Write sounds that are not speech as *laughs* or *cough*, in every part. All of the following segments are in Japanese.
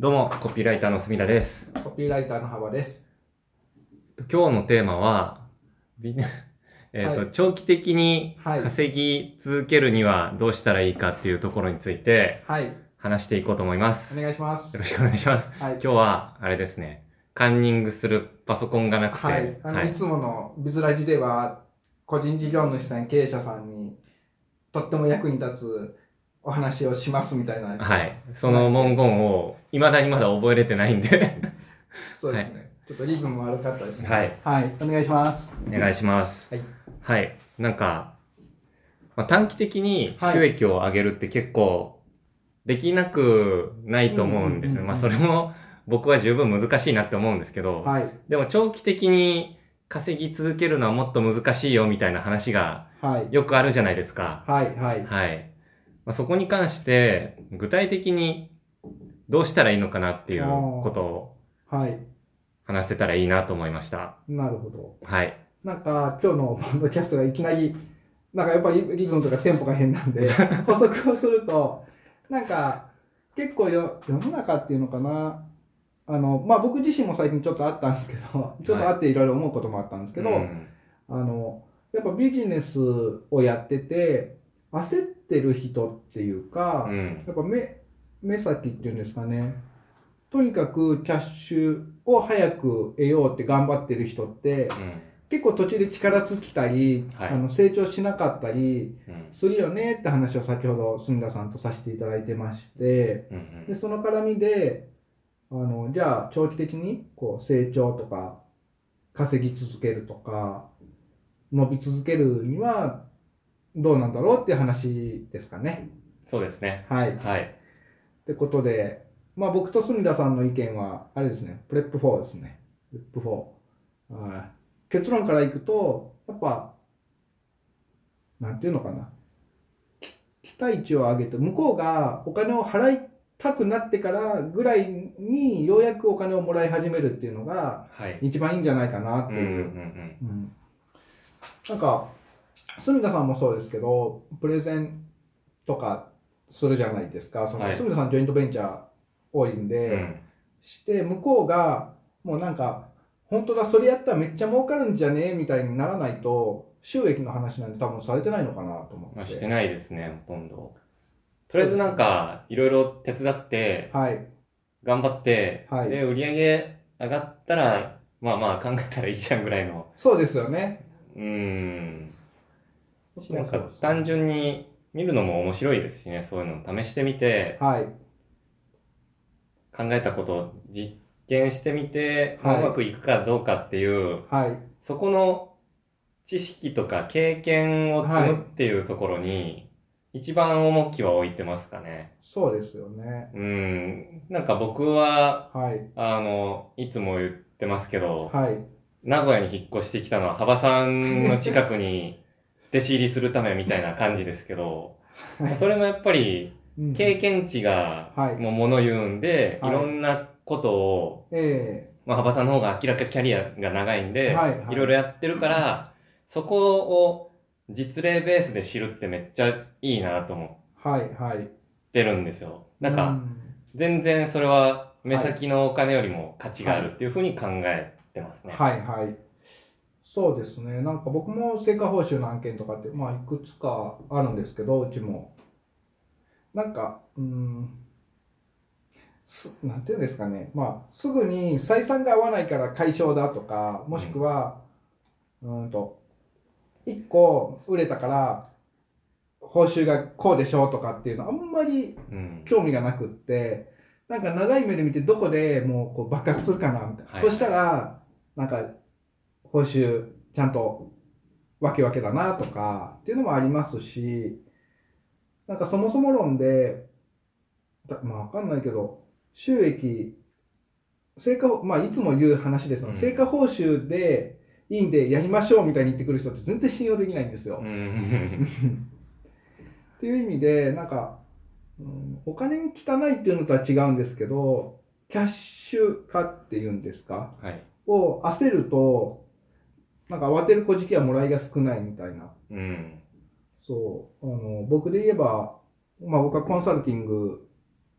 どうも、コピーライターの隅田です。コピーライターの幅です。今日のテーマは、ビえっと、はい長期的にはい稼ぎ続けるにはどうしたらいいかっていうところについてはい。話していこうと思います。およ願いします。ろしくお願いします。はい。今日は、あれですね、カンニングするパソコンがなくて、はい。あの、、はいつものビズラジでは、個人事業主さん、経営者さんに、とっても役に立つお話をしますみたいな。はい。その文言を、未だにまだ覚えれてないんで、*laughs* そうですね。ちょっとリズム悪かったですね。はい。はい。お願いします。お願いします。はい。はい。なんか、まあ、短期的にはい収益を上げるって結構できなくないと思うんですね。まあそれも僕は十分難しいなって思うんですけど、はい。でも長期的に稼ぎ続けるのはもっと難しいよみたいな話がはい。よくあるじゃないですか。はい。はい。はい。まあ、そこに関して具体的にどうしたらいいのかなっていうことをはい。話せたらいいなと思いました。なるほど。はい。なんか、今日のポッドキャストがいきなり、なんかやっぱりリズムとかテンポが変なんで、*laughs* 補足をすると、なんか、結構よ世の中っていうのかな、あの、まあ僕自身も最近ちょっとあったんですけど、ちょっとあっていろいろ思うこともあったんですけど、うんあの、やっぱビジネスをやってて、焦ってる人っていうか、うん。やっぱ目、目先っていうんですかね。とにかくキャッシュを早く得ようって頑張ってる人って、結構途中で力尽きたり、はいあの成長しなかったりうん。うん。するよねって話を先ほど隅田さんとさせていただいてまして、うんで、その絡みで、あの、じゃあ長期的にこう成長とか稼ぎ続けるとか伸び続けるにはどうなんだろうっていう話ですかね。そうですね。はい。はい。ってことで、まあ僕と隅田さんの意見は、あれですね、 PREP法ですね。 PREP法。はい結論からいくと、やっぱ、なんていうのかな。き期待値を上げて、向こうがお金を払いたくなってからぐらいにようやくお金をもらい始めるっていうのがはい。一番いいんじゃないかなっていう。なんか、隅田さんもそうですけど、プレゼンとかするじゃないですか。そのはい隅田さん、ジョイントベンチャー多いんうで、ん。して、向こうが、もうなんか、本当だ、それやったらめっちゃ儲かるんじゃねみたいにならないと、収益の話なんて多分されてないのかなと思って。まあ、してないですね、ほとんど。とりあえずなんか、いろいろ手伝って、はい。頑張って、はいで、売り上げ上がったら、まあまあ考えたらいいじゃんぐらいの。そうですよね。うーん。なんか単純に見るのも面白いですしね、そういうの試してみて、はい。考えたことを実験してみて、まあはいうまくいくかどうかっていう、はい。そこの知識とか経験を積むっていうところに、一番重きは置いてますかね。そうですよね。うん。なんか僕は、はい。あの、いつも言ってますけど、はい。名古屋に引っ越してきたのは幅さんの近くに弟子入りするためみたいな感じですけど、はいそれもやっぱりうん経験値がはいもうもの言うんで、はいいろんなことを、えまあ幅さんの方が明らかキャリアが長いんで、はいはいいろいろやってるから、そこを実例ベースで知るってめっちゃいいなと思えはい。はい。ってるんですよ。なんうか、全然それは目先のお金よりも価値があるっていうふうに考えてますね。はいはい。そうですね。なんか僕も成果報酬の案件とかって、まあいくつかあるんですけど、うちも。なんか、うーん、すなんていうんですかね。まあ、すぐに採算が合わないから解消だとか、もしくは、うーんと、一個売れたから、報酬がこうでしょうとかっていうのあんまりうん。興味がなくって、なんか長い目で見てどこでもうこう爆発するかなみたいな。はいそしたら、なんか報酬ちゃんとわけわけだなとかっていうのもありますし、なんかそもそも論で、だまあわかんないけど、収益、成果、まあいつも言う話ですが、うん成果報酬でいいんでやりましょうみたいに言ってくる人って全然信用できないんですよ。うん。*laughs* っていう意味で、なんか、うんお金に汚いっていうのとは違うんですけど、キャッシュ化っていうんですか？はい。を焦ると、なんか慌てる小じきはもらいが少ないみたいな。うん。そう。あの、僕で言えば、まあ僕はコンサルティング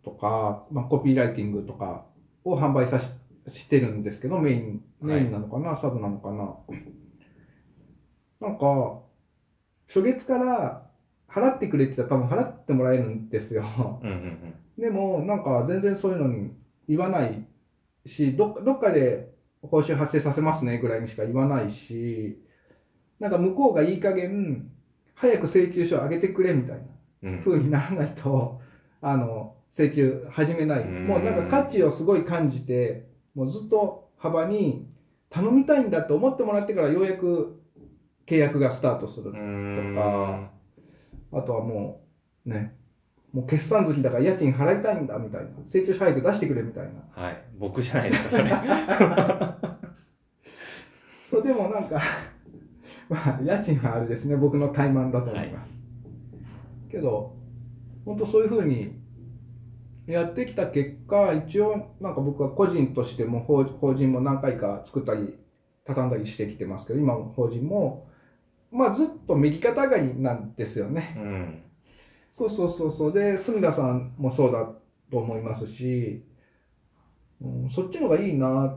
ととか、まあ、コピーライティングとかを販売さししてるんですけど、メイン、メインなのかな、サブなのかな。なんか、初月から払ってくれって言ったら多分払ってもらえるんですよ。うんうんでも、なんか全然そういうのに言わないし、どっかどっかで報酬発生させますねぐらいにしか言わないし、なんか向こうがいい加減、早く請求書を上げてくれみたいなうん。うん。風にならないと、あの、請求始めない。うんもうなんか価値をすごい感じて、もうずっと幅に頼みたいんだと思ってもらってからようやく契約がスタートするとかあとはもう、ね、もう決算月だから家賃払いたいんだみたいな。請求書早く出してくれみたいな。はい。僕じゃないですか、それ。*laughs* そう、でもなんか、*laughs* まあ、家賃はあれですね、僕の怠慢だと思います。けど、本当そういうふうにやってきた結果、一応、なんか僕は個人としても法法人も何回か作ったり、畳んだりしてきてますけど、今も法人も、まあずっと右肩上がりなんですよね。うん。そうそうそうそう。で、住田さんもそうだと思いますし、うん、そっちの方がいいな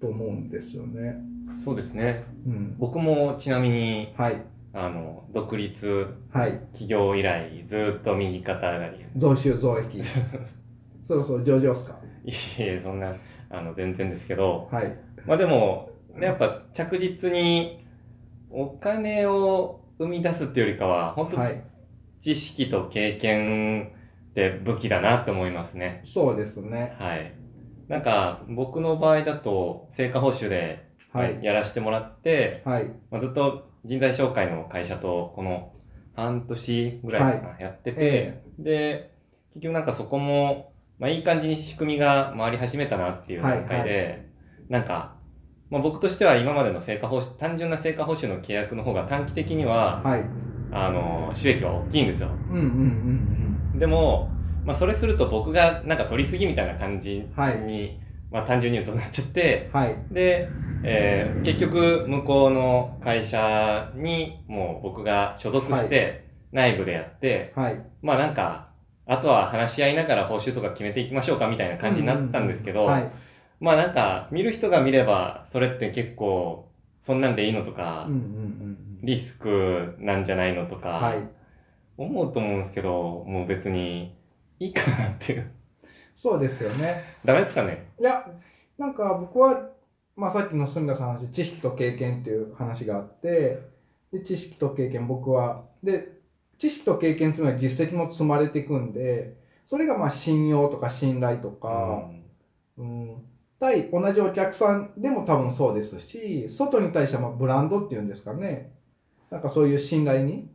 と思うんですよね。そうですね。うん。僕もちなみに、はい。あの、独立はい。企業以来、ずっと右肩上がり。増収増益。*laughs* そろそろ上場っすか？いえ、そんな、あの、全然ですけど、はい。まあでも、やっぱ着実にお金を生み出すっていうよりかは、本当はい。知識と経験って武器だなって思いますね。そうですね。はい。なんか、僕の場合だと、成果報酬ではい。やらせてもらって、はい。まあ、ずっと人材紹介の会社と、この半年ぐらいかな、やってて、で、結局なんかそこも、まあいい感じに仕組みが回り始めたなっていう段階で、なんか、まあ僕としては今までの成果報酬、単純な成果報酬の契約の方が短期的には、はい。あの、収益は大きいんですよ。うんうんうんでも、まあそれすると僕がなんか取りすぎみたいな感じに、はいまあ単純に言うとなっちゃって、うん。はい。で、えー結局向こうの会社にもう僕が所属して内部でやって、はい。まあなんか、あとは話し合いながら報酬とか決めていきましょうかみたいな感じになったんですけど、はい。まあなんか見る人が見ればそれって結構そんなんでいいのとか、うんうんうんリスクなんじゃないのとうん。か、はい。思うと思うんですけど、もう別にいいかなっていう。そうですよね。ダメですかね？いや、なんか僕は、まあさっきの住田さんの話、知識と経験っていう話があって、で、知識と経験僕は、で、知識と経験つまり実績も積まれていくんで、それがまあ信用とか信頼とか、うん、対同じお客さんでも多分そうですし、外に対してはまあブランドっていうんですかね。なんかそういう信頼に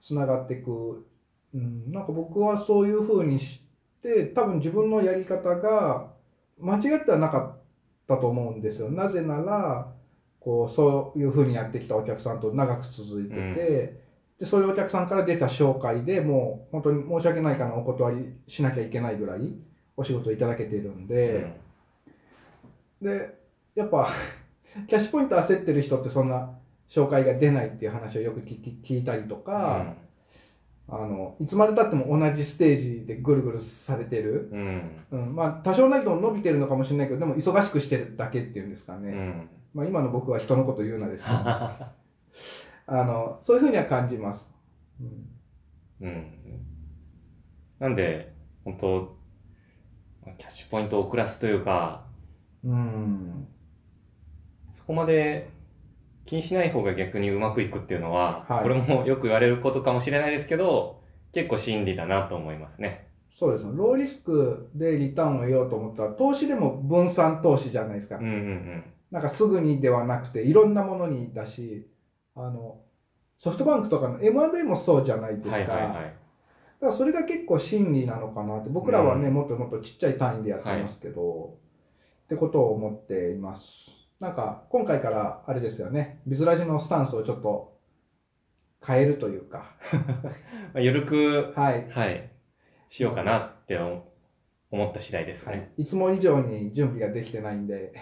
つながっていく。うん、なんか僕はそういう風にして、多分自分のやり方が間違ってはなかったと思うんですよ。なぜなら、こう、そういう風にやってきたお客さんと長く続いてて、うんでそういうお客さんから出た紹介でもう本当に申し訳ないかなお断りしなきゃいけないぐらいお仕事いただけてるんうんで、で、やっぱ、*laughs* キャッシュポイント焦ってる人ってそんな紹介が出ないっていう話をよく聞き聞いたりとか、あの、いつまで経っても同じステージでぐるぐるされてる？うん。うん、まあ、多少なりとも伸びてるのかもしれないけど、でも忙しくしてるだけっていうんですかね。うん。まあ、今の僕は人のこと言うなですけど、*laughs* あの、そういうふうには感じます。うんうん。なんで、本当キャッシュポイントを遅らすというか、うん。そこまで気にしない方が逆にうまくいくっていうのは、はいこれもよく言われることかもしれないですけど、結構真理だなと思いますね。そうですね。ローリスクでリターンを得ようと思ったら、投資でも分散投資じゃないですか。うんうんなんかすぐにではなくて、いろんなものにだし、あの、ソフトバンクとかの M&A もそうじゃないでうん。すか。はいはいはい。だからそれが結構真理なのかなって、僕らはね、うんもっともっとちっちゃい単位でやってますけど、ってことを思っています。なんか、今回からあれですよね、ビズラジのスタンスをちょっと変えるというか、まあ、ゆるく、はい。はい、しようかなって思思った次第ですはね。い、いつも以上に準備ができてないんで、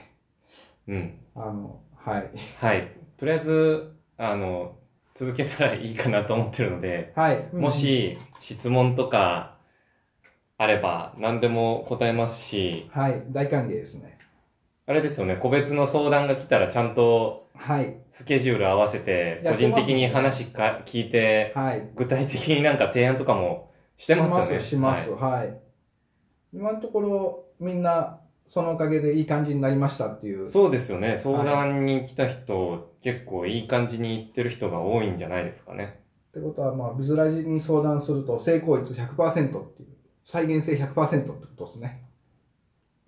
うん。あの、はい。はい。とりあえず、あの、続けたらいいかなと思ってるので、はい。もし質問とかあれば何でも答えますし、はい、大歓迎ですね。あれですよね、個別の相談が来たらちゃんとはい、スケジュール合わせて、個人的に話か聞いて、はい。具体的になんか提案とかもしてますよね。します、します。はいはい。今のところ、みんな、そのおかげでいい感じになりましたっていう。そうですよね。相談に来た人、結構いい感じに言ってる人が多いんじゃないですかね。ってことは、まあ、ビズラジに相談すると、成功率100%っていう、再現性100%ってことですね。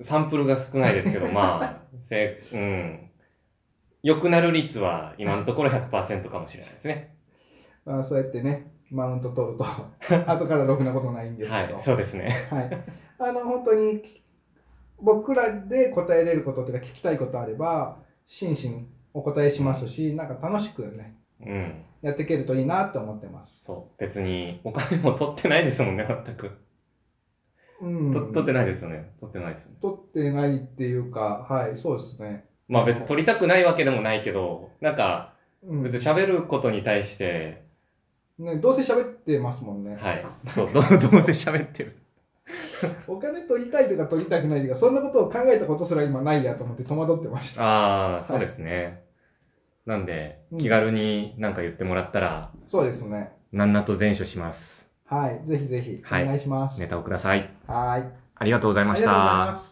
サンプルが少ないですけど、まあ、*laughs* せうん。良くなる率は今のところ100%かもしれないですね。まあ、そうやってね、マウント取ると、*laughs* 後からろくなことないんですけど。はい、そうですね。はい。あの、本当に、僕らで答えれることというか、聞きたいことあれば、真摯お答えしますし、なんか楽しくね、うん。やっていけるといいなって思ってます。そう。別にお金も取ってないですもんね、全く。うん。と取ってないですよね。取ってないですよね。取ってないっていうか、はい、そうですね。まあ別に取りたくないわけでもないけど、なんかうん、別に喋ることに対して、ね、どうせ喋ってますもんね。はい。そう、ど *laughs* どうせ喋ってる。*laughs* お金取りたいとか取りたくないとか、そんなことを考えたことすら今ないやと思って戸惑ってました。ああ、そうですね。なんでう、ん気軽になんか言ってもらったら、そうですね。なんなと善処します。はい、ぜひぜひおはい願いします。ネタをください。はい。ありがとうございました。す。